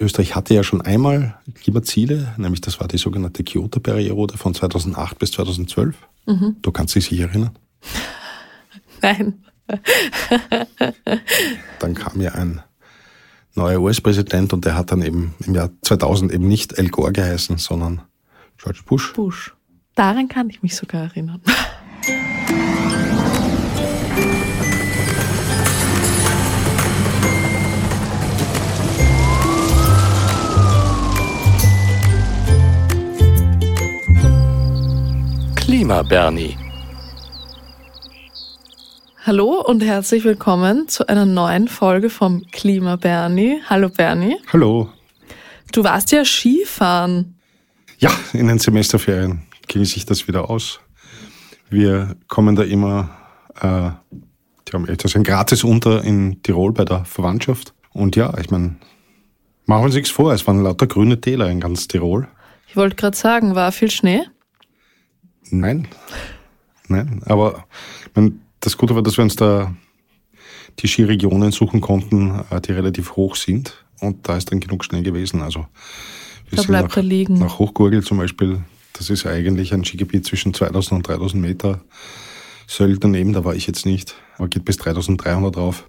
Österreich hatte ja schon einmal Klimaziele, nämlich das war die sogenannte Kyoto-Periode von 2008 bis 2012. Mhm. Du kannst dich sicher erinnern? Nein. dann kam ja ein neuer US-Präsident und der hat dann eben im Jahr 2000 eben nicht Al Gore geheißen, sondern George Bush. Bush. Daran kann ich mich sogar erinnern. Klima Bernie. Hallo und herzlich willkommen zu einer neuen Folge vom Klima Bernie. Hallo Bernie. Hallo. Du warst ja Skifahren. Ja, in den Semesterferien ging sich das wieder aus. Wir kommen da immer, äh, die haben etwas ein gratis unter in Tirol bei der Verwandtschaft. Und ja, ich meine, machen wir uns nichts vor, es waren lauter grüne Täler in ganz Tirol. Ich wollte gerade sagen, war viel Schnee? Nein. Nein, aber man, das Gute war, dass wir uns da die Skiregionen suchen konnten, äh, die relativ hoch sind. Und da ist dann genug Schnee gewesen. Also wir da bleibt nach, er liegen. Nach Hochgurgel zum Beispiel, das ist eigentlich ein Skigebiet zwischen 2000 und 3000 Meter. Söll daneben, da war ich jetzt nicht, aber geht bis 3300 drauf.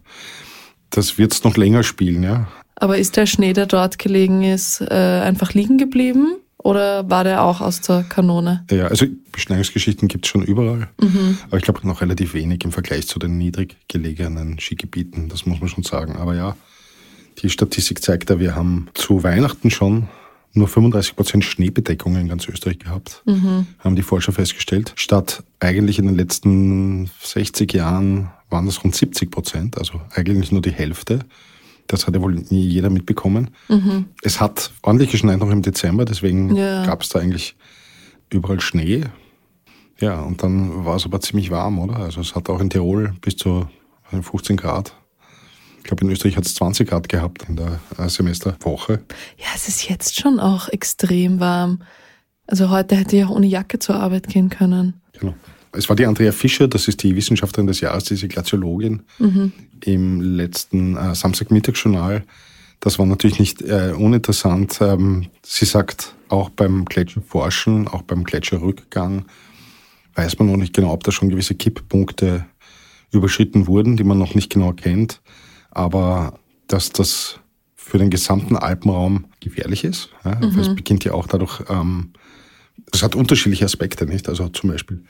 Das wird's noch länger spielen, ja. Aber ist der Schnee, der dort gelegen ist, äh, einfach liegen geblieben? Oder war der auch aus der Kanone? Ja, also Beschneiungsgeschichten gibt es schon überall. Mhm. Aber ich glaube noch relativ wenig im Vergleich zu den niedrig gelegenen Skigebieten. Das muss man schon sagen. Aber ja, die Statistik zeigt ja, wir haben zu Weihnachten schon nur 35 Prozent Schneebedeckung in ganz Österreich gehabt, mhm. haben die Forscher festgestellt. Statt eigentlich in den letzten 60 Jahren waren das rund 70 Prozent, also eigentlich nur die Hälfte. Das hat ja wohl nie jeder mitbekommen. Mhm. Es hat ordentlich geschneit noch im Dezember, deswegen ja. gab es da eigentlich überall Schnee. Ja, und dann war es aber ziemlich warm, oder? Also es hat auch in Tirol bis zu 15 Grad. Ich glaube, in Österreich hat es 20 Grad gehabt in der äh, Semesterwoche. Ja, es ist jetzt schon auch extrem warm. Also heute hätte ich auch ohne Jacke zur Arbeit gehen können. Genau. Es war die Andrea Fischer, das ist die Wissenschaftlerin des Jahres, diese Glaziologin, mhm. im letzten äh, Samstagmittagsjournal. Das war natürlich nicht äh, uninteressant. Ähm, sie sagt, auch beim Gletscherforschen, auch beim Gletscherrückgang, weiß man noch nicht genau, ob da schon gewisse Kipppunkte überschritten wurden, die man noch nicht genau kennt. Aber dass das für den gesamten Alpenraum gefährlich ist. Ja, mhm. Es beginnt ja auch dadurch, ähm, es hat unterschiedliche Aspekte, nicht? Also zum Beispiel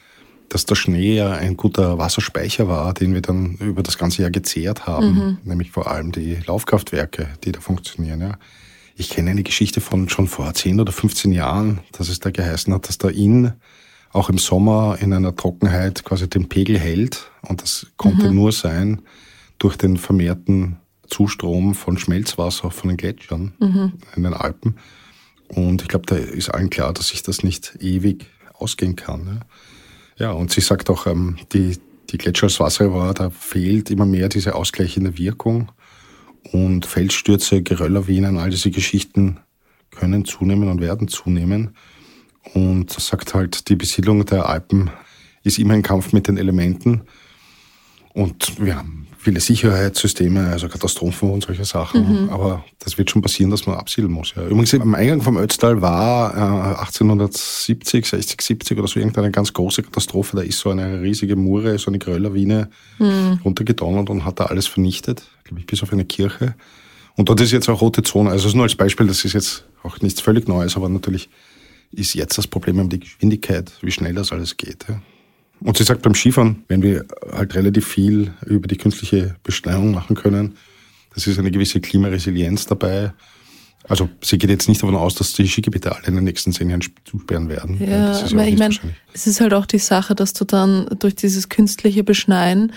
dass der Schnee ja ein guter Wasserspeicher war, den wir dann über das ganze Jahr gezehrt haben, mhm. nämlich vor allem die Laufkraftwerke, die da funktionieren. Ja. Ich kenne eine Geschichte von schon vor 10 oder 15 Jahren, dass es da geheißen hat, dass der Inn auch im Sommer in einer Trockenheit quasi den Pegel hält und das konnte mhm. nur sein durch den vermehrten Zustrom von Schmelzwasser von den Gletschern mhm. in den Alpen. Und ich glaube, da ist allen klar, dass sich das nicht ewig ausgehen kann. Ja. Ja, und sie sagt auch, ähm, die, die Gletscher als Wasserreservoir, da fehlt immer mehr diese ausgleichende Wirkung. Und Felsstürze, Gerölllawinen, all diese Geschichten können zunehmen und werden zunehmen. Und sagt halt, die Besiedlung der Alpen ist immer ein Kampf mit den Elementen. Und wir haben viele Sicherheitssysteme, also Katastrophen und solche Sachen. Mhm. Aber das wird schon passieren, dass man absiedeln muss. Ja. Übrigens, am Eingang vom Ötztal war äh, 1870, 60, 70 oder so irgendeine ganz große Katastrophe. Da ist so eine riesige Mure, so eine Gröllawine mhm. runtergedonnert und hat da alles vernichtet, glaube ich, bis auf eine Kirche. Und dort ist jetzt auch rote Zone. Also nur als Beispiel, das ist jetzt auch nichts völlig Neues, aber natürlich ist jetzt das Problem die Geschwindigkeit, wie schnell das alles geht. Ja. Und sie sagt, beim Skifahren, wenn wir halt relativ viel über die künstliche Beschneiung machen können, das ist eine gewisse Klimaresilienz dabei. Also sie geht jetzt nicht davon aus, dass die Skigebiete alle in den nächsten zehn Jahren zusperren werden. Ja, ja aber ich meine, es ist halt auch die Sache, dass du dann durch dieses künstliche Beschneien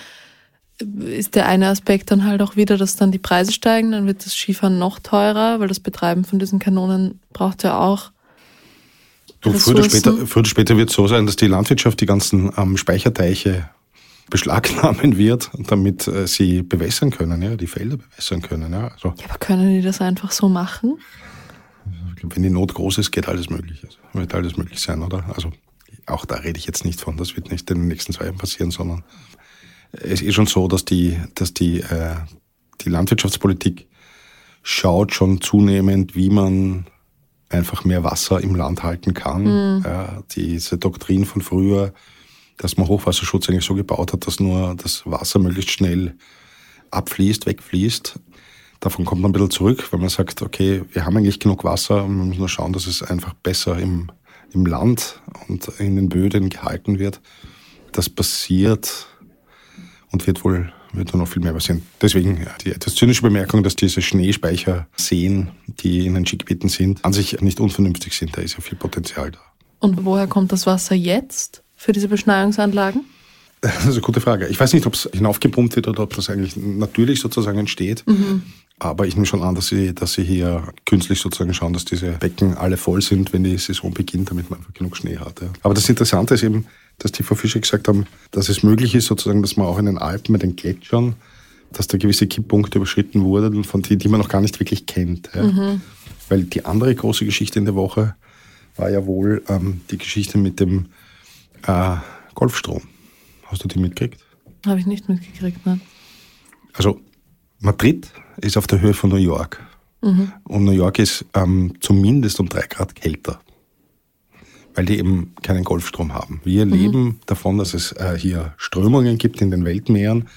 ist der eine Aspekt dann halt auch wieder, dass dann die Preise steigen, dann wird das Skifahren noch teurer, weil das Betreiben von diesen Kanonen braucht ja auch Du, früher, oder später, früher oder später wird es so sein, dass die Landwirtschaft die ganzen ähm, Speicherteiche beschlagnahmen wird, damit äh, sie bewässern können, ja, die Felder bewässern können. Ja, also, ja, aber können die das einfach so machen? Wenn die Not groß ist, geht alles möglich. Also, wird alles möglich sein, oder? Also auch da rede ich jetzt nicht von, das wird nicht in den nächsten zwei Jahren passieren, sondern es ist schon so, dass die, dass die, äh, die Landwirtschaftspolitik schaut schon zunehmend, wie man einfach mehr Wasser im Land halten kann. Mhm. Ja, diese Doktrin von früher, dass man Hochwasserschutz eigentlich so gebaut hat, dass nur das Wasser möglichst schnell abfließt, wegfließt. Davon kommt man ein bisschen zurück, weil man sagt, okay, wir haben eigentlich genug Wasser und man muss nur schauen, dass es einfach besser im, im Land und in den Böden gehalten wird. Das passiert und wird wohl wird da noch viel mehr passieren. Deswegen die etwas zynische Bemerkung, dass diese Schneespeicherseen, die in den Skigebieten sind, an sich nicht unvernünftig sind. Da ist ja viel Potenzial da. Und woher kommt das Wasser jetzt für diese Beschneiungsanlagen? Das ist eine gute Frage. Ich weiß nicht, ob es hinaufgepumpt wird oder ob das eigentlich natürlich sozusagen entsteht. Mhm. Aber ich nehme schon an, dass sie, dass sie hier künstlich sozusagen schauen, dass diese Becken alle voll sind, wenn die Saison beginnt, damit man einfach genug Schnee hat. Ja. Aber das Interessante ist eben, dass die Frau Fischer gesagt haben, dass es möglich ist, sozusagen, dass man auch in den Alpen mit den Gletschern, dass da gewisse Kipppunkte überschritten wurden, von denen, die man noch gar nicht wirklich kennt. Ja. Mhm. Weil die andere große Geschichte in der Woche war ja wohl ähm, die Geschichte mit dem äh, Golfstrom. Hast du die mitgekriegt? Habe ich nicht mitgekriegt, ne? Also Madrid ist auf der Höhe von New York. Mhm. Und New York ist ähm, zumindest um drei Grad kälter, weil die eben keinen Golfstrom haben. Wir mhm. leben davon, dass es äh, hier Strömungen gibt in den Weltmeeren,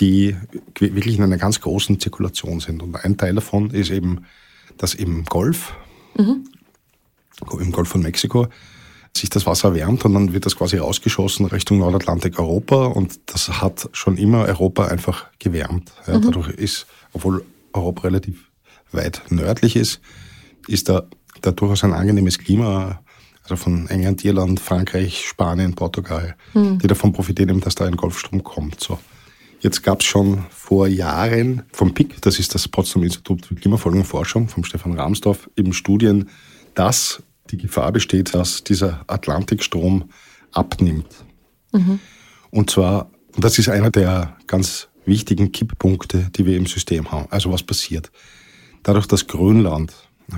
die wirklich in einer ganz großen Zirkulation sind. Und ein Teil davon ist eben, dass im Golf, mhm. im Golf von Mexiko, sich das Wasser erwärmt und dann wird das quasi rausgeschossen Richtung Nordatlantik Europa und das hat schon immer Europa einfach gewärmt. Ja, mhm. Dadurch ist, obwohl Europa relativ weit nördlich ist, ist da, da durchaus ein angenehmes Klima, also von England, Irland, Frankreich, Spanien, Portugal, mhm. die davon profitieren, dass da ein Golfstrom kommt. So. Jetzt gab es schon vor Jahren vom PIC, das ist das Potsdam Institut für Klimafolgenforschung, vom Stefan Rahmsdorf, eben Studien, dass die Gefahr besteht, dass dieser Atlantikstrom abnimmt. Mhm. Und zwar, das ist einer der ganz wichtigen Kipppunkte, die wir im System haben. Also was passiert? Dadurch, dass Grönland,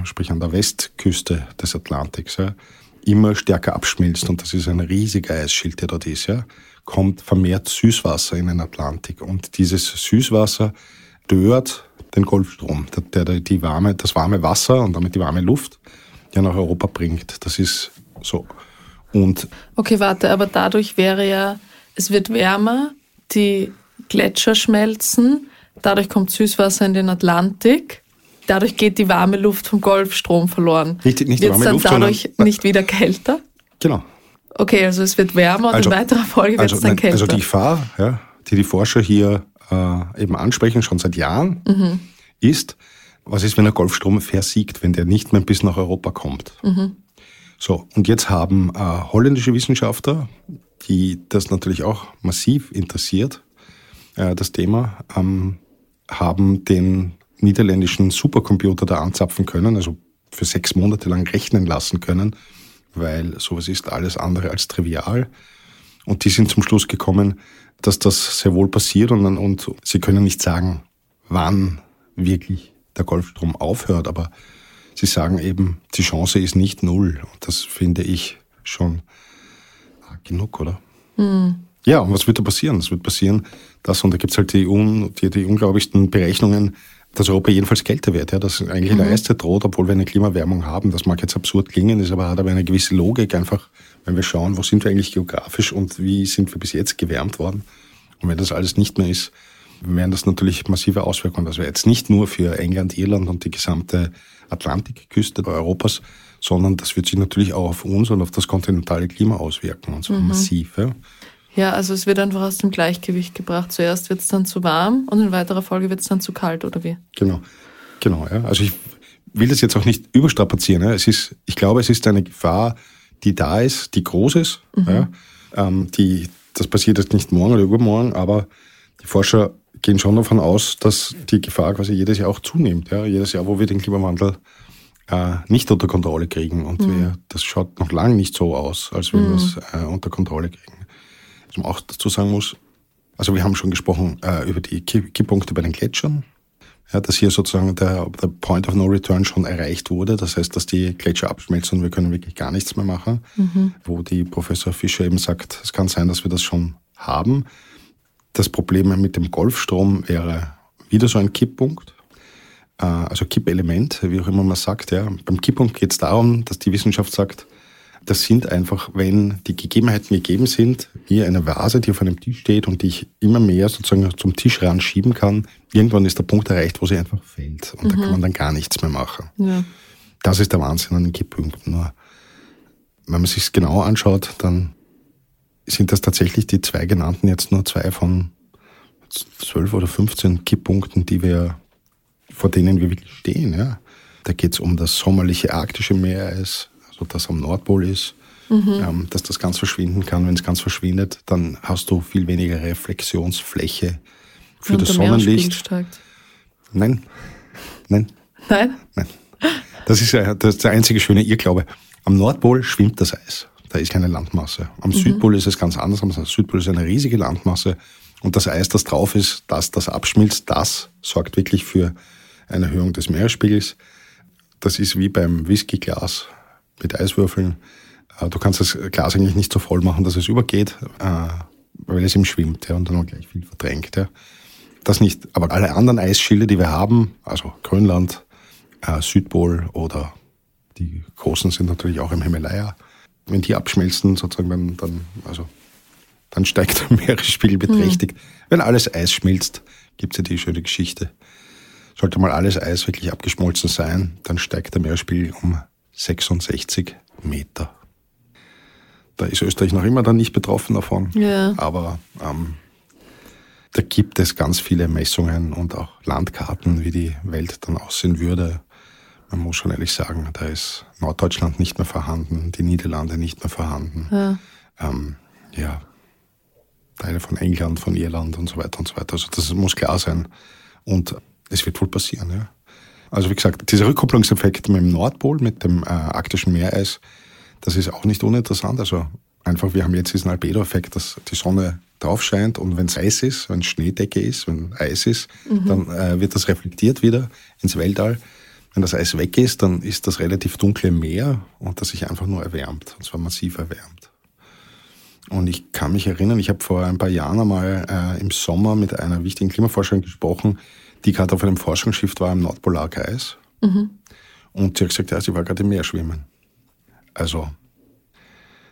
sprich an der Westküste des Atlantiks, immer stärker abschmilzt, und das ist ein riesiger Eisschild, der dort ist, ja, kommt vermehrt Süßwasser in den Atlantik. Und dieses Süßwasser stört den Golfstrom, der, der die warme, das warme Wasser und damit die warme Luft ja nach Europa bringt. Das ist so. Und okay, warte, aber dadurch wäre ja, es wird wärmer, die Gletscher schmelzen, dadurch kommt Süßwasser in den Atlantik, dadurch geht die warme Luft vom Golfstrom verloren. Nicht, nicht die warme dann Luft, dadurch nicht wieder kälter? Genau. Okay, also es wird wärmer und also, in weiterer Folge wird also, es dann kälter. Also die Gefahr, ja, die die Forscher hier äh, eben ansprechen, schon seit Jahren, mhm. ist, was ist, wenn der Golfstrom versiegt, wenn der nicht mehr bis nach Europa kommt? Mhm. So, und jetzt haben äh, holländische Wissenschaftler, die das natürlich auch massiv interessiert, äh, das Thema, ähm, haben den niederländischen Supercomputer da anzapfen können, also für sechs Monate lang rechnen lassen können, weil sowas ist alles andere als trivial. Und die sind zum Schluss gekommen, dass das sehr wohl passiert und, und sie können nicht sagen, wann wirklich der Golfstrom aufhört. Aber Sie sagen eben, die Chance ist nicht null. Und das finde ich schon genug, oder? Mhm. Ja, und was wird da passieren? Es wird passieren, dass, und da gibt es halt die, un, die, die unglaublichsten Berechnungen, dass Europa jedenfalls kälter wird, ja, dass eigentlich mhm. eine Eiszeit droht, obwohl wir eine Klimawärmung haben. Das mag jetzt absurd klingen, ist aber hat aber eine gewisse Logik einfach, wenn wir schauen, wo sind wir eigentlich geografisch und wie sind wir bis jetzt gewärmt worden. Und wenn das alles nicht mehr ist, wären das natürlich massive Auswirkungen. Das wäre jetzt nicht nur für England, Irland und die gesamte Atlantikküste Europas, sondern das wird sich natürlich auch auf uns und auf das kontinentale Klima auswirken, und zwar mhm. massiv. Ja. Ja, also es wird einfach aus dem Gleichgewicht gebracht. Zuerst wird es dann zu warm und in weiterer Folge wird es dann zu kalt, oder wie? Genau, genau. Ja. Also ich will das jetzt auch nicht überstrapazieren. Ja. Es ist, ich glaube, es ist eine Gefahr, die da ist, die groß ist. Mhm. Ja. Ähm, die, das passiert jetzt nicht morgen oder übermorgen, aber die Forscher gehen schon davon aus, dass die Gefahr quasi jedes Jahr auch zunimmt. Ja? Jedes Jahr, wo wir den Klimawandel äh, nicht unter Kontrolle kriegen. Und mhm. wir, das schaut noch lange nicht so aus, als wenn mhm. wir es äh, unter Kontrolle kriegen. Was man auch dazu sagen muss, also wir haben schon gesprochen äh, über die Kipppunkte bei den Gletschern. Ja, dass hier sozusagen der, der Point of No Return schon erreicht wurde. Das heißt, dass die Gletscher abschmelzen und wir können wirklich gar nichts mehr machen. Mhm. Wo die Professor Fischer eben sagt, es kann sein, dass wir das schon haben. Das Problem mit dem Golfstrom wäre wieder so ein Kipppunkt. äh, also Kippelement, wie auch immer man sagt. Ja. Beim Kipppunkt geht es darum, dass die Wissenschaft sagt, das sind einfach, wenn die Gegebenheiten gegeben sind, wie eine Vase, die auf einem Tisch steht und die ich immer mehr sozusagen zum Tischrand schieben kann, irgendwann ist der Punkt erreicht, wo sie einfach fällt. Und mhm. da kann man dann gar nichts mehr machen. Ja. Das ist der Wahnsinn an den Kipppunkten. Nur, wenn man sich genau anschaut, dann sind das tatsächlich die zwei genannten jetzt nur zwei von zwölf oder 15 Kipppunkten, die wir, vor denen wir wirklich stehen. Ja. Da geht es um das sommerliche arktische Meereis, also das am Nordpol ist, mhm. ähm, dass das ganz verschwinden kann. Wenn es ganz verschwindet, dann hast du viel weniger Reflexionsfläche für Und das Sonnenlicht. Nein, nein. Nein? Nein. Das ist, ja, das ist der einzige schöne Irrglaube. Am Nordpol schwimmt das Eis. Da ist keine Landmasse. Am mhm. Südpol ist es ganz anders. Am Südpol ist eine riesige Landmasse. Und das Eis, das drauf ist, das, das abschmilzt, das sorgt wirklich für eine Erhöhung des Meeresspiegels. Das ist wie beim Whiskyglas mit Eiswürfeln. Äh, du kannst das Glas eigentlich nicht so voll machen, dass es übergeht, äh, weil es ihm schwimmt ja, und dann auch gleich viel verdrängt. Ja. Das nicht. Aber alle anderen Eisschilde, die wir haben, also Grönland, äh, Südpol oder die großen sind natürlich auch im Himalaya, wenn die abschmelzen, sozusagen, dann, dann also dann steigt der Meeresspiegel beträchtlich. Mhm. Wenn alles Eis schmilzt, gibt es ja die schöne Geschichte. Sollte mal alles Eis wirklich abgeschmolzen sein, dann steigt der Meeresspiegel um 66 Meter. Da ist Österreich noch immer dann nicht betroffen davon. Ja. Aber ähm, da gibt es ganz viele Messungen und auch Landkarten, wie die Welt dann aussehen würde. Man muss schon ehrlich sagen, da ist Norddeutschland nicht mehr vorhanden, die Niederlande nicht mehr vorhanden. Ja, ähm, ja Teile von England, von Irland und so weiter und so weiter. Also das muss klar sein. Und es wird wohl passieren, ja. Also wie gesagt, dieser Rückkopplungseffekt mit dem Nordpol, mit dem äh, arktischen Meereis, das ist auch nicht uninteressant. Also einfach, wir haben jetzt diesen Albedo-Effekt, dass die Sonne drauf scheint und wenn es Eis ist, wenn es Schneedecke ist, wenn Eis ist, mhm. dann äh, wird das reflektiert wieder ins Weltall. Wenn das Eis weg ist, dann ist das relativ dunkle Meer und das sich einfach nur erwärmt, und zwar massiv erwärmt. Und ich kann mich erinnern, ich habe vor ein paar Jahren einmal äh, im Sommer mit einer wichtigen Klimaforscherin gesprochen, die gerade auf einem Forschungsschiff war im Nordpolarkreis. Mhm. Und sie hat gesagt, ja, sie war gerade im Meer schwimmen. Also,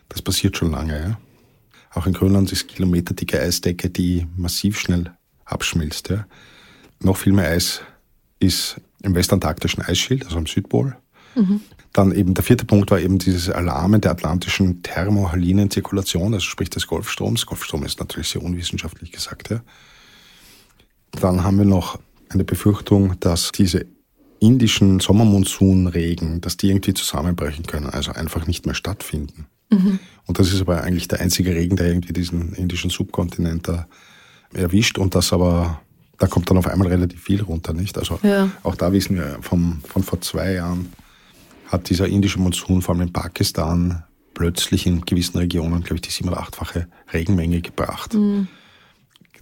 das passiert schon lange, ja. Auch in Grönland ist kilometerdicke Eisdecke, die massiv schnell abschmilzt, ja. Noch viel mehr Eis ist im westantarktischen Eisschild, also am Südpol. Mhm. Dann eben der vierte Punkt war eben dieses Alarmen der atlantischen thermohalinen Zirkulation, also sprich des Golfstroms. Golfstrom ist natürlich sehr unwissenschaftlich gesagt. Ja. Dann haben wir noch eine Befürchtung, dass diese indischen Sommermonsunregen, dass die irgendwie zusammenbrechen können, also einfach nicht mehr stattfinden. Mhm. Und das ist aber eigentlich der einzige Regen, der irgendwie diesen indischen Subkontinent da erwischt und das aber, da kommt dann auf einmal relativ viel runter, nicht? Also ja. auch da wissen wir vom, von vor zwei Jahren, hat dieser indische Monsun vor allem in Pakistan plötzlich in gewissen Regionen, glaube ich, die sieben- oder achtfache Regenmenge gebracht. Mhm.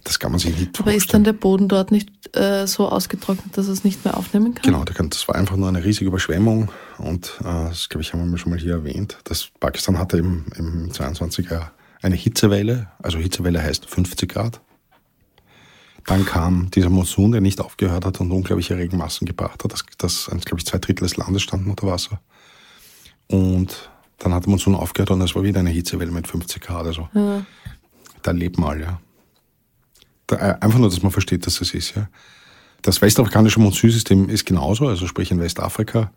Das kann man sich nicht Aber vorstellen. ist dann der Boden dort nicht äh, so ausgetrocknet, dass es nicht mehr aufnehmen kann? Genau, das war einfach nur eine riesige Überschwemmung und äh, das, glaube ich, haben wir schon mal hier erwähnt. dass Pakistan hatte im, im 22er eine Hitzewelle, also Hitzewelle heißt 50 Grad. Dann kam dieser Monsun, der nicht aufgehört hat und unglaubliche Regenmassen gebracht hat. Das, das glaube ich, zwei Drittel des Landes standen unter Wasser. Und dann hat der Monsun aufgehört und es war wieder eine Hitzewelle mit 50 Grad. Also ja. da lebt mal, ja. Äh, einfach nur, dass man versteht, dass das ist, ja. Das westafrikanische Monsunsystem ist genauso, also sprich in Westafrika.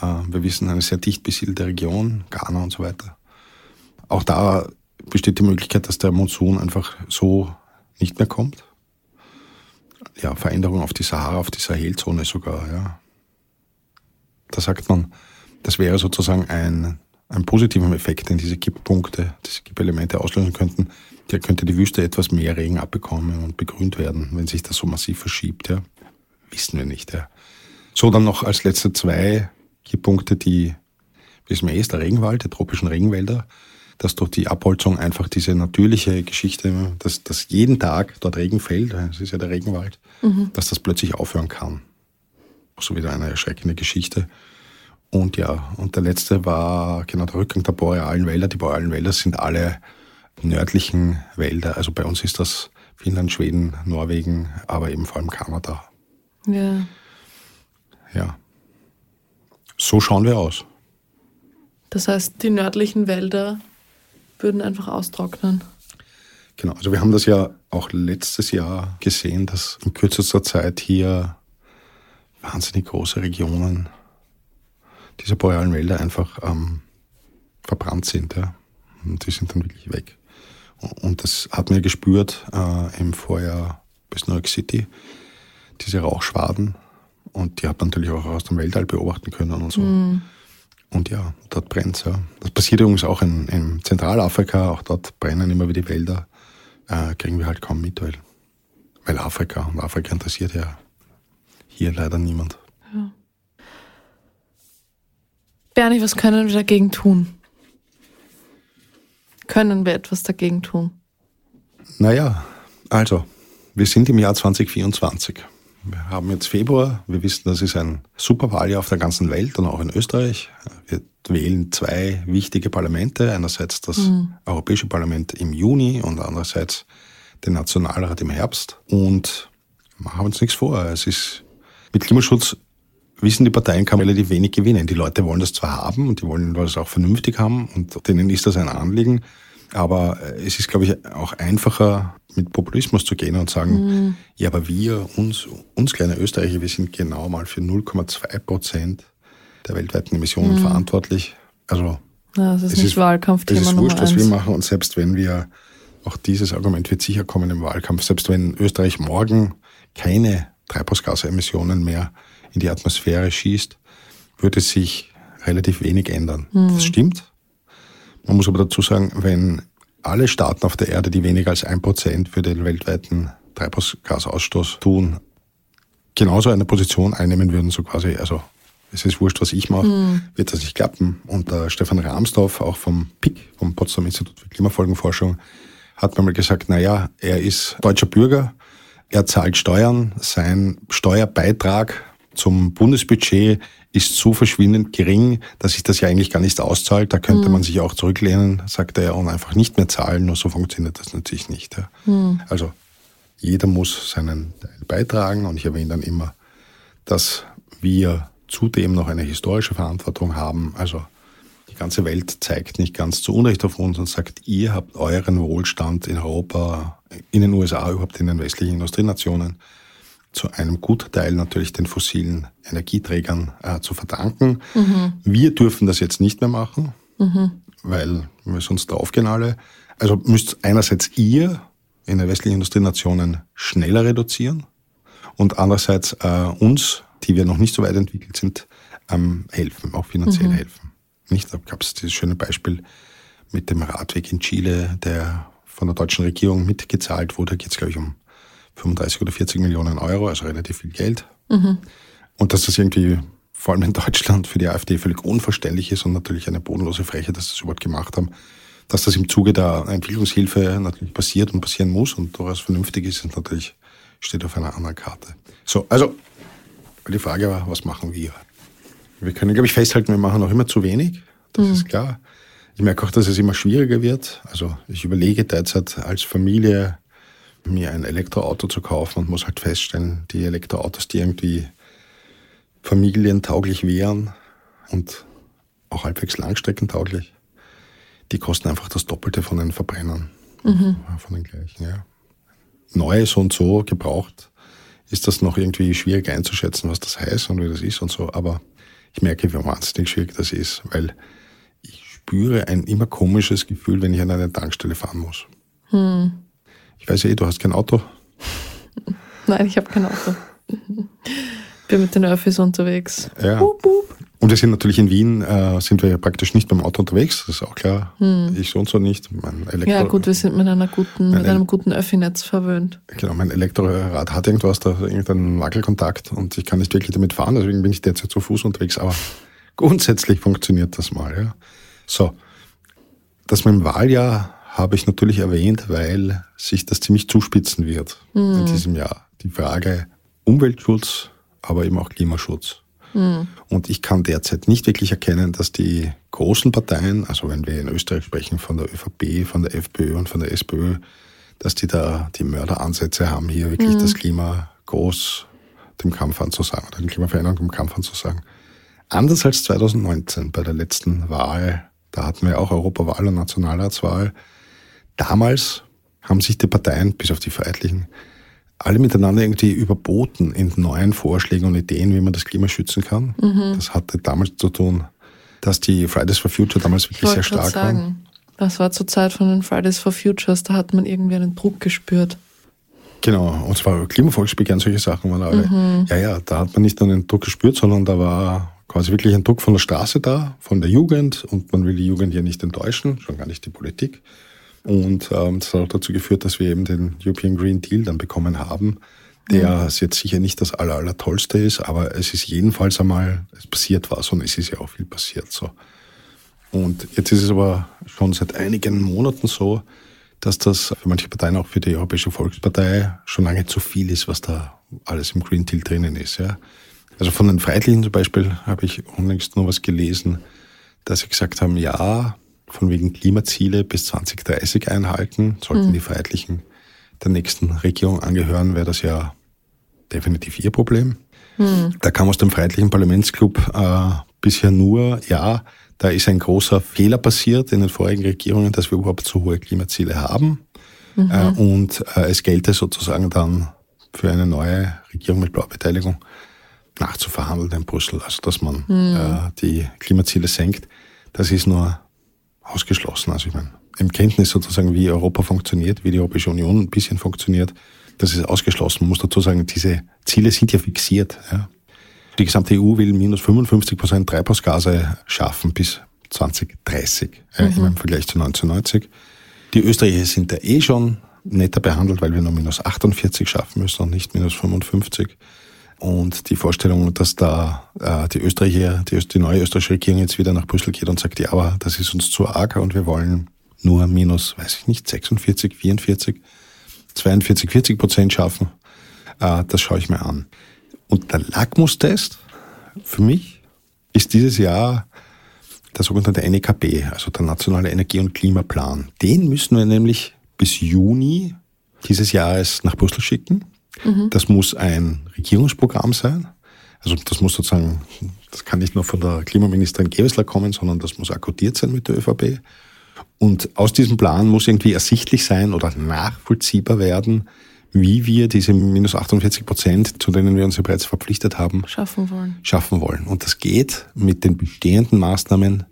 Äh, wir wissen, eine sehr dicht besiedelte Region, Ghana und so weiter. Auch da besteht die Möglichkeit, dass der Monsun einfach so nicht mehr kommt ja, Veränderung auf die Sahara, auf die Sahelzone sogar. Ja. Da sagt man, das wäre sozusagen ein, ein positiver Effekt, den diese Kipppunkte, diese Kippelemente auslösen könnten. Der könnte die Wüste etwas mehr Regen abbekommen und begrünt werden, wenn sich das so massiv verschiebt. Ja. Wissen wir nicht. Ja. So, dann noch als letzte zwei Kipppunkte, die, wissen wir eh, ist der Regenwald, die tropischen Regenwälder dass durch die Abholzung einfach diese natürliche Geschichte, dass, dass jeden Tag dort Regen fällt, es ist ja der Regenwald, mhm. dass das plötzlich aufhören kann. So wieder eine erschreckende Geschichte. Und ja, und der letzte war genau der Rückgang der borealen Wälder. Die borealen Wälder sind alle nördlichen Wälder. Also bei uns ist das Finnland, Schweden, Norwegen, aber eben vor allem Kanada. Ja. ja, so schauen wir aus. Das heißt, die nördlichen Wälder würden einfach austrocknen. Genau, also wir haben das ja auch letztes Jahr gesehen, dass in kürzester Zeit hier wahnsinnig große Regionen dieser borealen Wälder einfach ähm, verbrannt sind. Ja. Und die sind dann wirklich weg. Und das hat man gespürt äh, im Vorjahr bis New York City, diese Rauchschwaden. Und die hat man natürlich auch aus dem Weltall beobachten können und so. Mm. Und ja, dort brennt ja. Das passiert übrigens auch in, in Zentralafrika, auch dort brennen immer wieder die Wälder. Äh, kriegen wir halt kaum mit, weil, weil Afrika und Afrika interessiert ja hier leider niemand. Ja. Bernie, was können wir dagegen tun? Können wir etwas dagegen tun? Naja, also, wir sind im Jahr 2024. Wir haben jetzt Februar. Wir wissen, das ist ein super Wahljahr auf der ganzen Welt und auch in Österreich. Wir wählen zwei wichtige Parlamente. Einerseits das mhm. Europäische Parlament im Juni und andererseits den Nationalrat im Herbst. Und machen wir uns nichts vor. Es ist mit Klimaschutz wissen die Parteien kann relativ wenig gewinnen. Die Leute wollen das zwar haben und die wollen das auch vernünftig haben und denen ist das ein Anliegen. Aber äh, es ist, glaube ich, auch einfacher, mit Populismus zu gehen und sagen, mhm. ja, aber wir, uns, uns kleine Österreicher, wir sind genau mal für 0,2 Prozent der weltweiten Emissionen mhm. verantwortlich. Also ja, das ist es nicht ist, Wahlkampfthema Es ist wurscht, was wir machen und selbst wenn wir, auch dieses Argument wird sicher kommen im Wahlkampf, selbst wenn Österreich morgen keine Treibhausgasemissionen mehr in die Atmosphäre schießt, würde sich relativ wenig ändern. Mhm. Das stimmt. Man muss aber dazu sagen, wenn alle Staaten auf der Erde, die weniger als ein Prozent für den weltweiten Treibhausgasausstoß tun, genauso eine Position einnehmen würden, so quasi, also es ist wurscht, was ich mache, mhm. wird das nicht klappen. Und der Stefan Rahmsdorf, auch vom PIC, vom Potsdam Institut für Klimafolgenforschung, hat mir mal gesagt, naja, er ist deutscher Bürger, er zahlt Steuern, sein Steuerbeitrag zum Bundesbudget ist so verschwindend gering, dass sich das ja eigentlich gar nicht auszahlt. Da könnte mhm. man sich auch zurücklehnen, sagt er, und einfach nicht mehr zahlen. Nur so funktioniert das natürlich nicht. Ja. Mhm. Also jeder muss seinen Teil beitragen und ich erwähne dann immer, dass wir zudem noch eine historische Verantwortung haben. Also die ganze Welt zeigt nicht ganz zu Unrecht auf uns und sagt, ihr habt euren Wohlstand in Europa, in den USA, überhaupt in den westlichen Industrienationen zu einem guten Teil natürlich den fossilen Energieträgern äh, zu verdanken. Mhm. Wir dürfen das jetzt nicht mehr machen, mhm. weil wir sonst draufgehen alle. Also müsst einerseits ihr in den westlichen Industrienationen schneller reduzieren und andererseits äh, uns, die wir noch nicht so weit entwickelt sind, ähm, helfen, auch finanziell mhm. helfen. Nicht, da gab es dieses schöne Beispiel mit dem Radweg in Chile, der von der deutschen Regierung mitgezahlt wurde. Da geht es, glaube ich, um 35 oder 40 Millionen Euro, also relativ viel Geld. Mhm. Und dass das irgendwie vor allem in Deutschland für die AfD völlig unverständlich ist und natürlich eine bodenlose Freche, dass sie das überhaupt gemacht haben. Dass das im Zuge der Entwicklungshilfe natürlich passiert und passieren muss und durchaus vernünftig ist, ist natürlich, steht auf einer anderen Karte. So, also, die Frage war, was machen wir? Wir können, glaube ich, festhalten, wir machen noch immer zu wenig. Das mhm. ist klar. Ich merke auch, dass es immer schwieriger wird. Also ich überlege derzeit als Familie mir ein Elektroauto zu kaufen und muss halt feststellen, die Elektroautos, die irgendwie familientauglich wären und auch halbwegs langstreckentauglich, die kosten einfach das Doppelte von den Verbrennern. Mhm. Von den gleichen, ja. Neu so und so gebraucht ist das noch irgendwie schwierig einzuschätzen, was das heißt und wie das ist und so. Aber ich merke, wie wahnsinnig schwierig das ist, weil ich spüre ein immer komisches Gefühl, wenn ich an eine Tankstelle fahren muss. Hm. Ich weiß ja eh, du hast kein Auto. Nein, ich habe kein Auto. Bin mit den Öffis unterwegs. Ja. Boop, boop. Und wir sind natürlich in Wien, äh, sind wir ja praktisch nicht beim Auto unterwegs, das ist auch klar. Hm. Ich so und so nicht. Ja gut, wir sind mit, einer guten, mit einem guten Öffi-Netz verwöhnt. Genau, mein Elektrorad hat irgendwas, da irgendeinen Wackelkontakt und ich kann nicht wirklich damit fahren, deswegen bin ich derzeit zu Fuß unterwegs, aber grundsätzlich funktioniert das mal. Ja. So, das mit dem Wahljahr habe ich natürlich erwähnt, weil sich das ziemlich zuspitzen wird mhm. in diesem Jahr. Die Frage Umweltschutz, aber eben auch Klimaschutz. Mhm. Und ich kann derzeit nicht wirklich erkennen, dass die großen Parteien, also wenn wir in Österreich sprechen von der ÖVP, von der FPÖ und von der SPÖ, dass die da die Mörderansätze haben, hier wirklich mhm. das Klima groß dem Kampf anzusagen oder den Klimaveränderung dem Kampf anzusagen. Anders als 2019 bei der letzten Wahl, da hatten wir auch Europawahl und Nationalratswahl. Damals haben sich die Parteien, bis auf die Freiheitlichen, alle miteinander irgendwie überboten in neuen Vorschlägen und Ideen, wie man das Klima schützen kann. Mhm. Das hatte damals zu tun, dass die Fridays for Future damals wirklich sehr stark sagen. waren. Das war zur Zeit von den Fridays for Futures, da hat man irgendwie einen Druck gespürt. Genau, und zwar Klimavolksbegehren, solche Sachen waren alle. Mhm. Ja, ja, da hat man nicht nur den Druck gespürt, sondern da war quasi wirklich ein Druck von der Straße da, von der Jugend und man will die Jugend ja nicht enttäuschen, schon gar nicht die Politik. Und ähm, das hat auch dazu geführt, dass wir eben den European Green Deal dann bekommen haben, der mhm. jetzt sicher nicht das aller, aller tollste ist, aber es ist jedenfalls einmal, es passiert was und es ist ja auch viel passiert so. Und jetzt ist es aber schon seit einigen Monaten so, dass das für manche Parteien, auch für die Europäische Volkspartei, schon lange zu viel ist, was da alles im Green Deal drinnen ist. Ja. Also von den Freiheitlichen zum Beispiel habe ich unlängst nur was gelesen, dass sie gesagt haben, ja, von wegen Klimaziele bis 2030 einhalten, sollten mhm. die Freiheitlichen der nächsten Regierung angehören, wäre das ja definitiv ihr Problem. Mhm. Da kam aus dem Freiheitlichen Parlamentsclub äh, bisher nur, ja, da ist ein großer Fehler passiert in den vorigen Regierungen, dass wir überhaupt so hohe Klimaziele haben. Mhm. Äh, und äh, es gelte sozusagen dann für eine neue Regierung mit Blaubeteiligung nachzuverhandeln in Brüssel, also dass man mhm. äh, die Klimaziele senkt. Das ist nur ausgeschlossen. Also ich meine, im Kenntnis sozusagen, wie Europa funktioniert, wie die Europäische Union ein bisschen funktioniert, das ist ausgeschlossen. Man muss dazu sagen, diese Ziele sind ja fixiert. Ja. Die gesamte EU will minus 55 Prozent Treibhausgase schaffen bis 2030 mhm. äh, im Vergleich zu 1990. Die Österreicher sind da eh schon netter behandelt, weil wir nur minus 48 schaffen müssen und nicht minus 55. Und die Vorstellung, dass da äh, die Österreicher, die, die neue österreichische Regierung jetzt wieder nach Brüssel geht und sagt, ja, aber das ist uns zu arg und wir wollen nur minus, weiß ich nicht, 46, 44, 42, 40 Prozent schaffen, äh, das schaue ich mir an. Und der Lackmustest für mich ist dieses Jahr der sogenannte NEKP, also der Nationale Energie- und Klimaplan. Den müssen wir nämlich bis Juni dieses Jahres nach Brüssel schicken. Mhm. Das muss ein Regierungsprogramm sein. Also das muss sozusagen, das kann nicht nur von der Klimaministerin Gewessler kommen, sondern das muss akkordiert sein mit der ÖVP. Und aus diesem Plan muss irgendwie ersichtlich sein oder nachvollziehbar werden, wie wir diese minus 48 Prozent, zu denen wir uns ja bereits verpflichtet haben, schaffen wollen. Schaffen wollen. Und das geht mit den bestehenden Maßnahmen,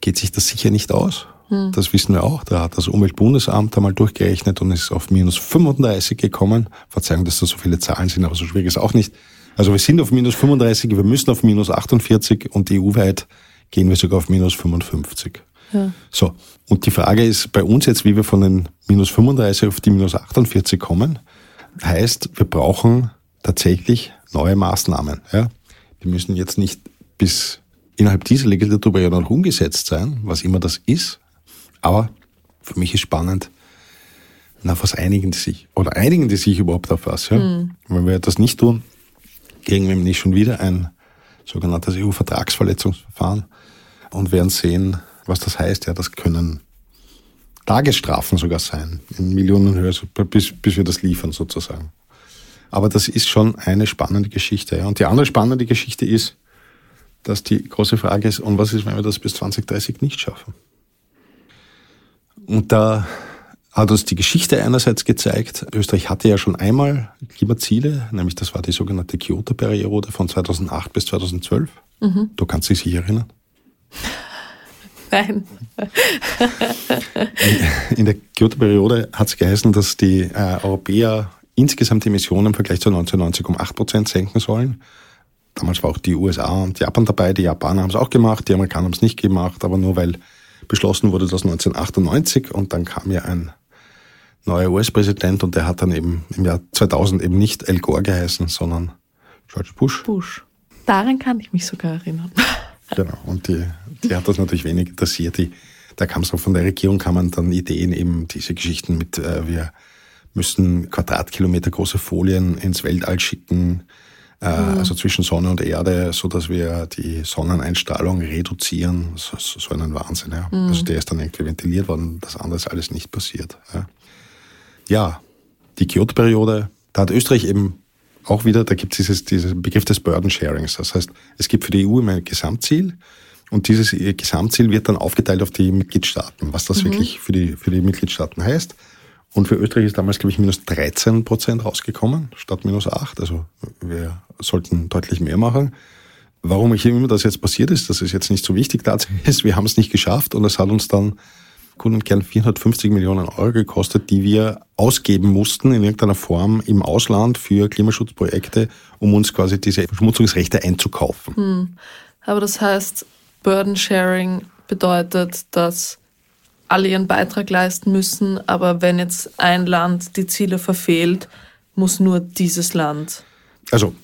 geht sich das sicher nicht aus. Hm. Das wissen wir auch. Da hat das Umweltbundesamt einmal durchgerechnet und ist auf minus 35 gekommen. Verzeihung, dass da so viele Zahlen sind, aber so schwierig ist auch nicht. Also wir sind auf minus 35, wir müssen auf minus 48 und EU-weit gehen wir sogar auf minus 55. Ja. So. Und die Frage ist bei uns jetzt, wie wir von den minus 35 auf die minus 48 kommen, heißt, wir brauchen tatsächlich neue Maßnahmen. Ja? Die müssen jetzt nicht bis innerhalb dieser Legislatur ja noch umgesetzt sein, was immer das ist. Aber für mich ist spannend, na, was einigen die sich? Oder einigen die sich überhaupt auf was? Ja? Mhm. Wenn wir das nicht tun, kriegen wir nicht schon wieder ein sogenanntes EU-Vertragsverletzungsverfahren und werden sehen, was das heißt. Ja, das können Tagesstrafen sogar sein, in Millionenhöhe, bis, bis wir das liefern sozusagen. Aber das ist schon eine spannende Geschichte. Ja. Und die andere spannende Geschichte ist, dass die große Frage ist, und was ist, wenn wir das bis 2030 nicht schaffen? Und da hat uns die Geschichte einerseits gezeigt, Österreich hatte ja schon einmal Klimaziele, nämlich das war die sogenannte Kyoto-Periode von 2008 bis 2012. Mhm. Du kannst dich sicher erinnern. Nein. In der Kyoto-Periode hat es geheißen, dass die äh, Europäer insgesamt die Emissionen im Vergleich zu 1990 um 8 Prozent senken sollen. Damals war auch die USA und Japan dabei. Die Japaner haben es auch gemacht, die Amerikaner haben es nicht gemacht, aber nur weil beschlossen wurde das 1998 und dann kam ja ein neuer US-Präsident und der hat dann eben im Jahr 2000 eben nicht Al Gore geheißen, sondern George Bush. Bush. Daran kann ich mich sogar erinnern. Genau, und die, die hat das natürlich wenig interessiert. Die, da kam es auch von der Regierung, kamen dann Ideen, eben diese Geschichten mit, äh, wir müssen Quadratkilometer große Folien ins Weltall schicken, äh, mhm. also zwischen Sonne und Erde, so dass wir die Sonneneinstrahlung reduzieren. So, so einen Wahnsinn. Ja. Mhm. Also der ist dann irgendwie ventiliert worden, das andere ist alles nicht passiert. Ja, ja die Kyoto-Periode, da hat Österreich eben auch wieder, da gibt es dieses, diesen Begriff des Burden Sharings. Das heißt, es gibt für die EU immer ein Gesamtziel und dieses Gesamtziel wird dann aufgeteilt auf die Mitgliedstaaten, was das mhm. wirklich für die, für die Mitgliedstaaten heißt. Und für Österreich ist damals, glaube ich, minus 13 Prozent rausgekommen, statt minus 8. Also wir sollten deutlich mehr machen. Warum ich immer das jetzt passiert ist, das ist jetzt nicht so wichtig. Tatsächlich ist, wir haben es nicht geschafft und es hat uns dann gut und gern 450 Millionen Euro gekostet, die wir ausgeben mussten in irgendeiner Form im Ausland für Klimaschutzprojekte, um uns quasi diese Verschmutzungsrechte einzukaufen. Hm. Aber das heißt, Burden Sharing bedeutet, dass alle ihren Beitrag leisten müssen, aber wenn jetzt ein Land die Ziele verfehlt, muss nur dieses Land. Also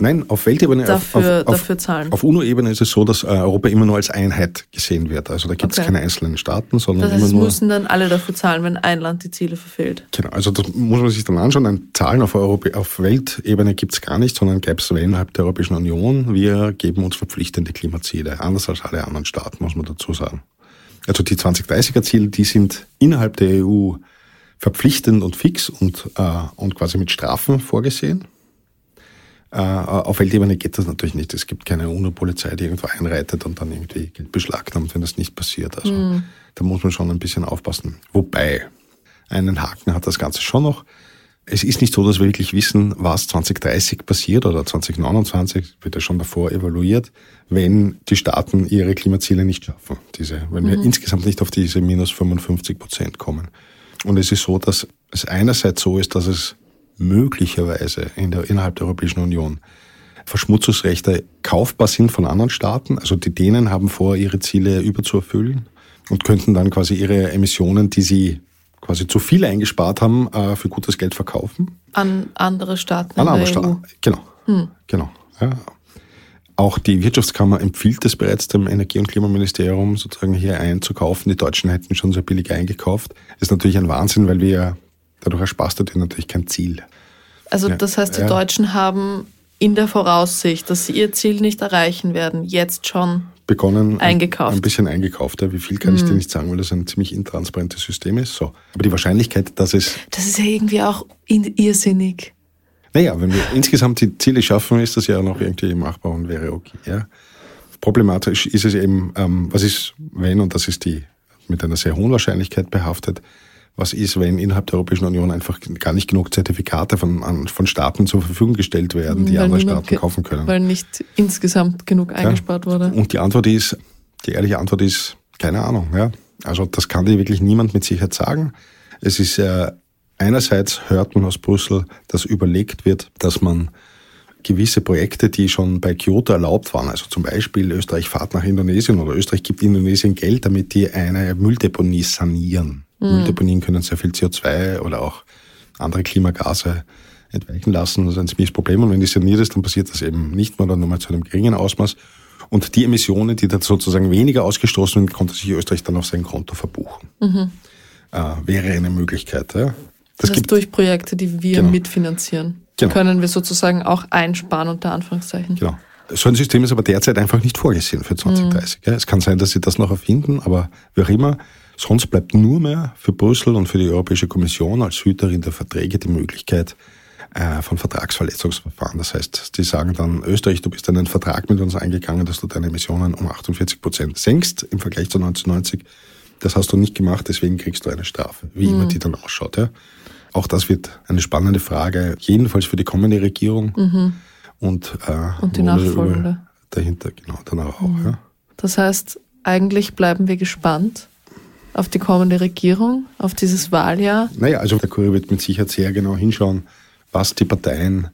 Nein, auf Weltebene, dafür, auf, auf, dafür zahlen. Auf UNO-Ebene ist es so, dass äh, Europa immer nur als Einheit gesehen wird. Also da gibt es okay. keine einzelnen Staaten, sondern das heißt, immer nur. müssen dann alle dafür zahlen, wenn ein Land die Ziele verfehlt. Genau, also das muss man sich dann anschauen. Ein Zahlen auf, Europa, auf Weltebene gibt es gar nicht, sondern gäbe es innerhalb der Europäischen Union. Wir geben uns verpflichtende Klimaziele, anders als alle anderen Staaten, muss man dazu sagen. Also die 2030er-Ziele, die sind innerhalb der EU verpflichtend und fix und, äh, und quasi mit Strafen vorgesehen. Äh, auf Weltebene geht das natürlich nicht. Es gibt keine UNO-Polizei, die irgendwo einreitet und dann irgendwie Geld beschlagnahmt, wenn das nicht passiert. Also mhm. da muss man schon ein bisschen aufpassen. Wobei, einen Haken hat das Ganze schon noch. Es ist nicht so, dass wir wirklich wissen, was 2030 passiert oder 2029, wird ja schon davor evaluiert, wenn die Staaten ihre Klimaziele nicht schaffen. Diese, wenn mhm. wir insgesamt nicht auf diese minus 55 Prozent kommen. Und es ist so, dass es einerseits so ist, dass es möglicherweise in der, innerhalb der Europäischen Union Verschmutzungsrechte kaufbar sind von anderen Staaten. Also die Dänen haben vor, ihre Ziele überzuerfüllen und könnten dann quasi ihre Emissionen, die sie quasi zu viel eingespart haben, äh, für gutes Geld verkaufen. An andere Staaten. An andere Staaten, genau. Hm. Genau. Ja. Auch die Wirtschaftskammer empfiehlt es bereits dem Energie- und Klimaministerium, sozusagen hier einzukaufen. Die Deutschen hätten schon sehr billig eingekauft. Ist natürlich ein Wahnsinn, weil wir Dadurch ersparst du dir natürlich kein Ziel. Also das heißt, die ja. Deutschen haben in der Voraussicht, dass sie ihr Ziel nicht erreichen werden, jetzt schon begonnen, eingekauft. Ein, bisschen eingekauft. Ja. Wie viel kann mhm. ich dir nicht sagen, weil das ein ziemlich intransparentes System ist. So. Aber die Wahrscheinlichkeit, dass es... Das ist ja irgendwie auch irrsinnig. Naja, wenn wir insgesamt die Ziele schaffen, ist das ja noch irgendwie machbar und wäre okay. Ja. Problematisch ist es eben, ähm, was ist, wenn, und das ist die mit einer sehr hohen Wahrscheinlichkeit behaftet, was ist, wenn innerhalb der Europäischen Union einfach gar nicht genug Zertifikate von, von Staaten zur Verfügung gestellt werden, die weil andere Staaten kaufen können. Weil nicht insgesamt genug eingespart ja. wurde. Und die Antwort ist, die ehrliche Antwort ist, keine Ahnung. Ja. Also das kann dir wirklich niemand mit Sicherheit sagen. Es ist äh, einerseits hört man aus Brüssel, dass überlegt wird, dass man gewisse Projekte, die schon bei Kyoto erlaubt waren, also zum Beispiel Österreich fahrt nach Indonesien oder Österreich gibt Indonesien Geld, damit die eine Mülldeponie sanieren. Mhm. Mülldeponien können sehr viel CO2 oder auch andere Klimagase entweichen lassen. Das ist ein ziemliches Problem. Und wenn die saniert ist, dann passiert das eben nicht mehr oder nur mal zu einem geringen Ausmaß. Und die Emissionen, die dann sozusagen weniger ausgestoßen werden, konnte sich Österreich dann auf sein Konto verbuchen. Mhm. Äh, wäre eine Möglichkeit. Ja. Das, das heißt, durch Projekte, die wir genau. mitfinanzieren, genau. können wir sozusagen auch einsparen, unter Anführungszeichen. Genau. So ein System ist aber derzeit einfach nicht vorgesehen für 2030. Mhm. Es kann sein, dass sie das noch erfinden, aber wie auch immer, Sonst bleibt nur mehr für Brüssel und für die Europäische Kommission als Hüterin der Verträge die Möglichkeit äh, von Vertragsverletzungsverfahren. Das heißt, die sagen dann, Österreich, du bist einen Vertrag mit uns eingegangen, dass du deine Emissionen um 48 Prozent senkst im Vergleich zu 1990. Das hast du nicht gemacht, deswegen kriegst du eine Strafe, wie mhm. immer die dann ausschaut. Ja. Auch das wird eine spannende Frage, jedenfalls für die kommende Regierung mhm. und, äh, und die Nachfolgende. Dahinter, genau, dann auch. Mhm. Ja. Das heißt, eigentlich bleiben wir gespannt, auf die kommende Regierung, auf dieses Wahljahr? Naja, also der Kurier wird mit Sicherheit sehr genau hinschauen, was die Parteien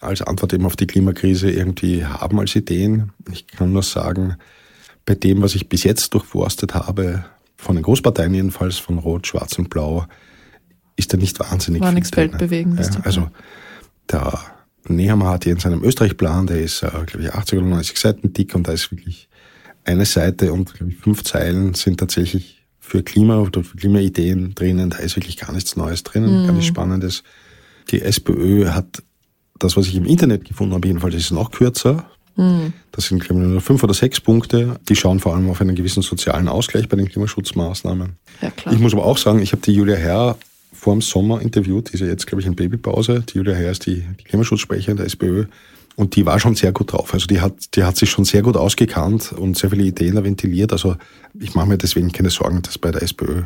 als Antwort eben auf die Klimakrise irgendwie haben als Ideen. Ich kann nur sagen, bei dem, was ich bis jetzt durchforstet habe, von den Großparteien jedenfalls, von Rot, Schwarz und Blau, ist da nicht wahnsinnig War nichts Weltbewegendes. Ja, also der Nehammer hat hier in seinem Österreich-Plan, der ist, äh, glaube ich, 80 oder 90 Seiten dick und da ist wirklich eine Seite und, glaube ich, fünf Zeilen sind tatsächlich für Klima oder für Klimaideen drinnen. Da ist wirklich gar nichts Neues drinnen, mhm. gar nichts Spannendes. Die SPÖ hat das, was ich im Internet gefunden habe, jedenfalls ist es noch kürzer. Mhm. Das sind, glaube ich, nur fünf oder sechs Punkte. Die schauen vor allem auf einen gewissen sozialen Ausgleich bei den Klimaschutzmaßnahmen. Ja. Ich muss aber auch sagen, ich habe die Julia Herr vor dem Sommer interviewt, die ist ja jetzt, glaube ich, in Babypause. Die Julia Heyer ist die, die Klimaschutzsprecherin der SPÖ. Und die war schon sehr gut drauf. Also die hat, die hat sich schon sehr gut ausgekannt und sehr viele Ideen ventiliert. Also ich mache mir deswegen keine Sorgen, dass bei der SPÖ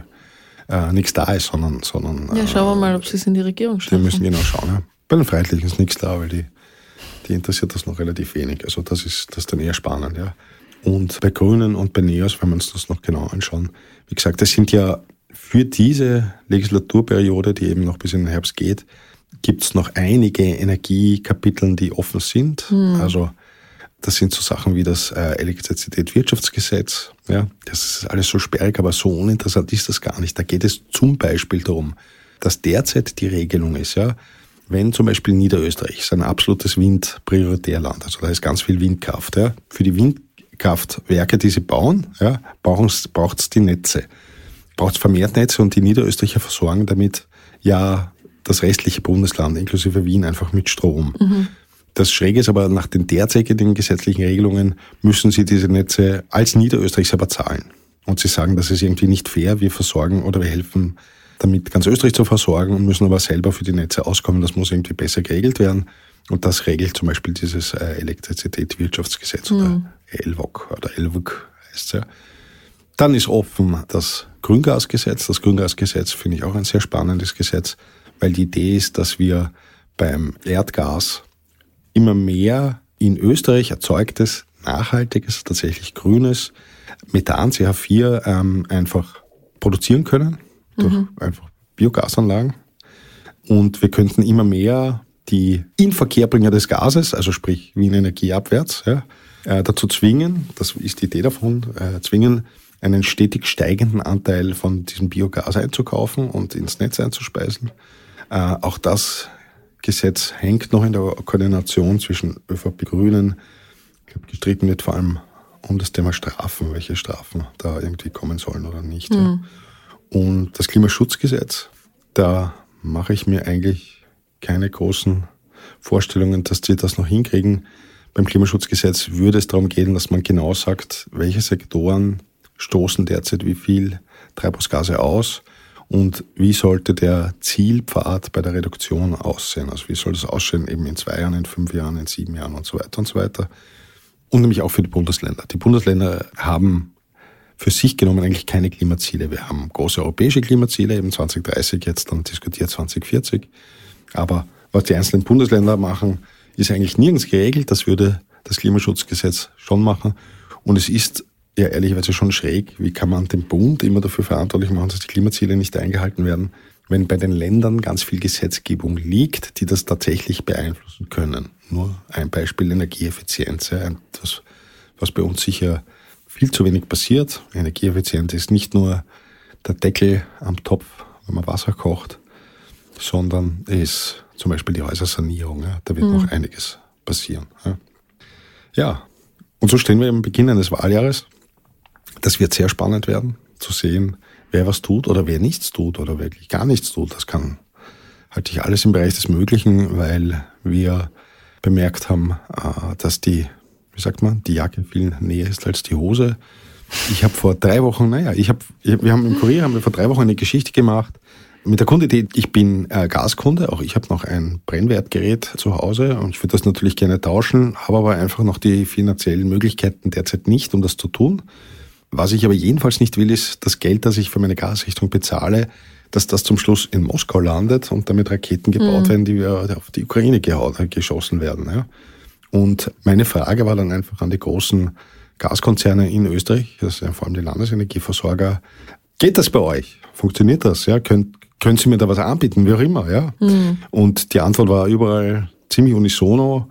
äh, nichts da ist, sondern, sondern. Ja, schauen wir mal, ob sie es in die Regierung schaffen. Wir müssen genau schauen. Ja. Bei den Freiheitlichen ist nichts da, weil die, die interessiert das noch relativ wenig. Also das ist, das ist dann eher spannend, ja. Und bei Grünen und bei Neos, wenn wir uns das noch genau anschauen, wie gesagt, das sind ja für diese Legislaturperiode, die eben noch bis in den Herbst geht, gibt es noch einige Energiekapitel, die offen sind. Mhm. Also das sind so Sachen wie das äh, Elektrizitätswirtschaftsgesetz. Ja, das ist alles so sperrig, aber so uninteressant ist das gar nicht. Da geht es zum Beispiel darum, dass derzeit die Regelung ist, ja, wenn zum Beispiel Niederösterreich ist ein absolutes Windprioritärland, also da ist ganz viel Windkraft, ja, für die Windkraftwerke, die sie bauen, ja, braucht es die Netze, braucht es vermehrt Netze und die Niederösterreicher versorgen damit ja das restliche Bundesland, inklusive Wien, einfach mit Strom. Mhm. Das Schräge ist aber, nach den derzeitigen gesetzlichen Regelungen müssen sie diese Netze als Niederösterreich selber zahlen. Und sie sagen, das ist irgendwie nicht fair, wir versorgen oder wir helfen damit ganz Österreich zu versorgen und müssen aber selber für die Netze auskommen. Das muss irgendwie besser geregelt werden. Und das regelt zum Beispiel dieses äh, Elektrizitätswirtschaftsgesetz mhm. oder ELWOG oder ELWOG heißt es ja. Dann ist offen das Grüngasgesetz. Das Grüngasgesetz finde ich auch ein sehr spannendes Gesetz, weil die Idee ist, dass wir beim Erdgas immer mehr in Österreich erzeugtes, nachhaltiges, tatsächlich grünes Methan, CH4, ähm, einfach produzieren können durch mhm. einfach Biogasanlagen. Und wir könnten immer mehr die Inverkehrbringer des Gases, also sprich Wien Energie abwärts, ja, äh, dazu zwingen, das ist die Idee davon, äh, zwingen, einen stetig steigenden Anteil von diesem Biogas einzukaufen und ins Netz einzuspeisen. Äh, auch das Gesetz hängt noch in der Koordination zwischen ÖVP Grünen. Ich glaube, gestritten wird vor allem um das Thema Strafen, welche Strafen da irgendwie kommen sollen oder nicht. Mhm. Ja. Und das Klimaschutzgesetz, da mache ich mir eigentlich keine großen Vorstellungen, dass sie das noch hinkriegen. Beim Klimaschutzgesetz würde es darum gehen, dass man genau sagt, welche Sektoren stoßen derzeit wie viel Treibhausgase aus und wie sollte der Zielpfad bei der Reduktion aussehen. Also wie soll das aussehen eben in zwei Jahren, in fünf Jahren, in sieben Jahren und so weiter und so weiter. Und nämlich auch für die Bundesländer. Die Bundesländer haben für sich genommen eigentlich keine Klimaziele. Wir haben große europäische Klimaziele, eben 2030 jetzt dann diskutiert 2040. Aber was die einzelnen Bundesländer machen, ist eigentlich nirgends geregelt. Das würde das Klimaschutzgesetz schon machen. Und es ist ja ehrlicherweise schon schräg, wie kann man den Bund immer dafür verantwortlich machen, dass die Klimaziele nicht eingehalten werden, wenn bei den Ländern ganz viel Gesetzgebung liegt, die das tatsächlich beeinflussen können. Nur ein Beispiel Energieeffizienz, ja, etwas, was bei uns sicher viel zu wenig passiert. Energieeffizienz ist nicht nur der Deckel am Topf, wenn man Wasser kocht, sondern ist zum Beispiel die Häusersanierung. Ja. Da wird mhm. noch einiges passieren. Ja. ja, und so stehen wir am Beginn eines Wahljahres. Das wird sehr spannend werden, zu sehen, wer was tut oder wer nichts tut oder wirklich gar nichts tut. Das kann halte ich alles im Bereich des Möglichen, weil wir bemerkt haben, äh, dass die wie sagt man, die Jacke viel näher ist als die Hose. Ich habe vor drei Wochen, naja, ich habe, wir haben im Kurier haben wir vor drei Wochen eine Geschichte gemacht mit der Grundidee, ich bin äh, Gaskunde, auch ich habe noch ein Brennwertgerät zu Hause und ich würde das natürlich gerne tauschen, habe aber einfach noch die finanziellen Möglichkeiten derzeit nicht, um das zu tun. Was ich aber jedenfalls nicht will, ist das Geld, das ich für meine Gasrichtung bezahle, dass das zum Schluss in Moskau landet und damit Raketen gebaut mhm. werden, die auf die Ukraine geschossen werden. Ja. Und meine Frage war dann einfach an die großen Gaskonzerne in Österreich, das sind vor allem die Landesenergieversorger, geht das bei euch? Funktioniert das? Ja, könnt, können Sie mir da was anbieten, wie auch immer, ja? Mhm. Und die Antwort war überall ziemlich unisono.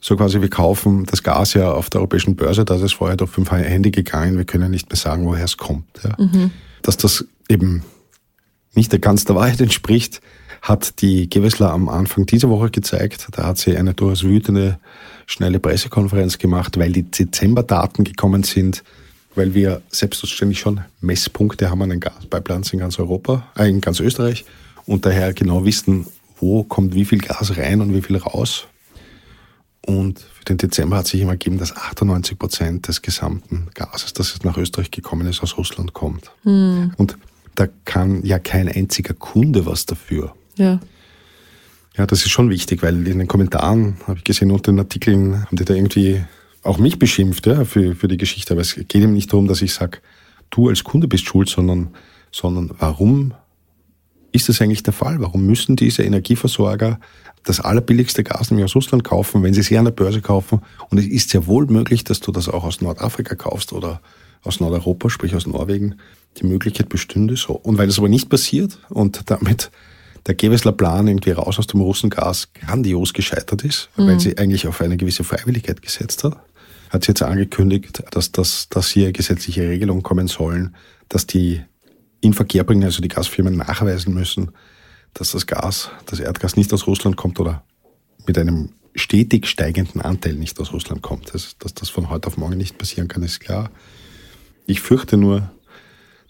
So quasi, wir kaufen das Gas ja auf der europäischen Börse, da ist es vorher durch fünf Hände gegangen, wir können nicht mehr sagen, woher es kommt. Ja? Mhm. Dass das eben nicht der ganz der Wahrheit entspricht, hat die Gewessler am Anfang dieser Woche gezeigt. Da hat sie eine durchaus wütende, schnelle Pressekonferenz gemacht, weil die Dezemberdaten gekommen sind, weil wir selbstverständlich schon Messpunkte haben an den Gaspipelines in ganz Europa, äh, in ganz Österreich und daher genau wissen, wo kommt wie viel Gas rein und wie viel raus. Und für den Dezember hat sich immer gegeben, dass 98 Prozent des gesamten Gases, das nach Österreich gekommen ist, aus Russland kommt. Hm. Und da kann ja kein einziger Kunde was dafür. Ja. Ja, das ist schon wichtig, weil in den Kommentaren habe ich gesehen, unter den Artikeln haben die da irgendwie auch mich beschimpft ja, für, für die Geschichte. Aber es geht eben nicht darum, dass ich sage, du als Kunde bist schuld, sondern, sondern warum ist das eigentlich der Fall? Warum müssen diese Energieversorger das allerbilligste Gas nämlich aus Russland kaufen, wenn sie es hier an der Börse kaufen? Und es ist ja wohl möglich, dass du das auch aus Nordafrika kaufst oder aus Nordeuropa, sprich aus Norwegen. Die Möglichkeit bestünde so. Und weil das aber nicht passiert und damit der Gewessler Plan irgendwie raus aus dem Russengas grandios gescheitert ist, mhm. weil sie eigentlich auf eine gewisse Freiwilligkeit gesetzt hat, hat sie jetzt angekündigt, dass, dass, dass hier gesetzliche Regelungen kommen sollen, dass die in Verkehr bringen, also die Gasfirmen nachweisen müssen, dass das Gas, das Erdgas nicht aus Russland kommt oder mit einem stetig steigenden Anteil nicht aus Russland kommt. Das, dass das von heute auf morgen nicht passieren kann, ist klar. Ich fürchte nur,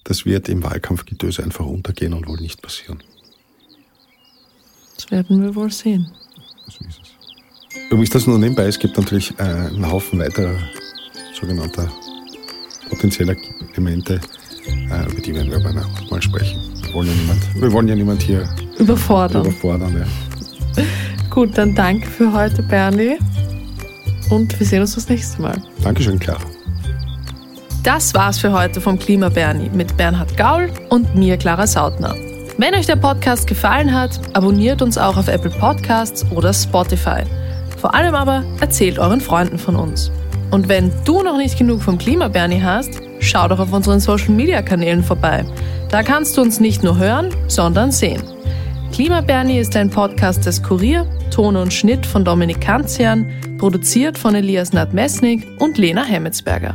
das wird im Wahlkampfgetöse einfach untergehen und wohl nicht passieren. Das werden wir wohl sehen. So ist es. Übrigens, das nur nebenbei, es gibt natürlich äh, einen Haufen weiterer sogenannter potenzieller Elemente, äh, über die werden wir aber noch mal sprechen. Wir wollen ja niemand, wir wollen ja niemand hier überfordern. überfordern ja. Gut, dann danke für heute, Bernie. Und wir sehen uns das nächste Mal. Dankeschön, Clara. Das war's für heute vom Klima Bernie mit Bernhard Gaul und mir, Clara Sautner. Wenn euch der Podcast gefallen hat, abonniert uns auch auf Apple Podcasts oder Spotify. Vor allem aber erzählt euren Freunden von uns. Und wenn du noch nicht genug vom Klima Bernie hast, schau doch auf unseren Social Media Kanälen vorbei. Da kannst du uns nicht nur hören, sondern sehen. Klima Bernie ist ein Podcast des Kurier, Ton und Schnitt von Dominik Kanzian, produziert von Elias Nadmesnik und Lena Hemmetsberger.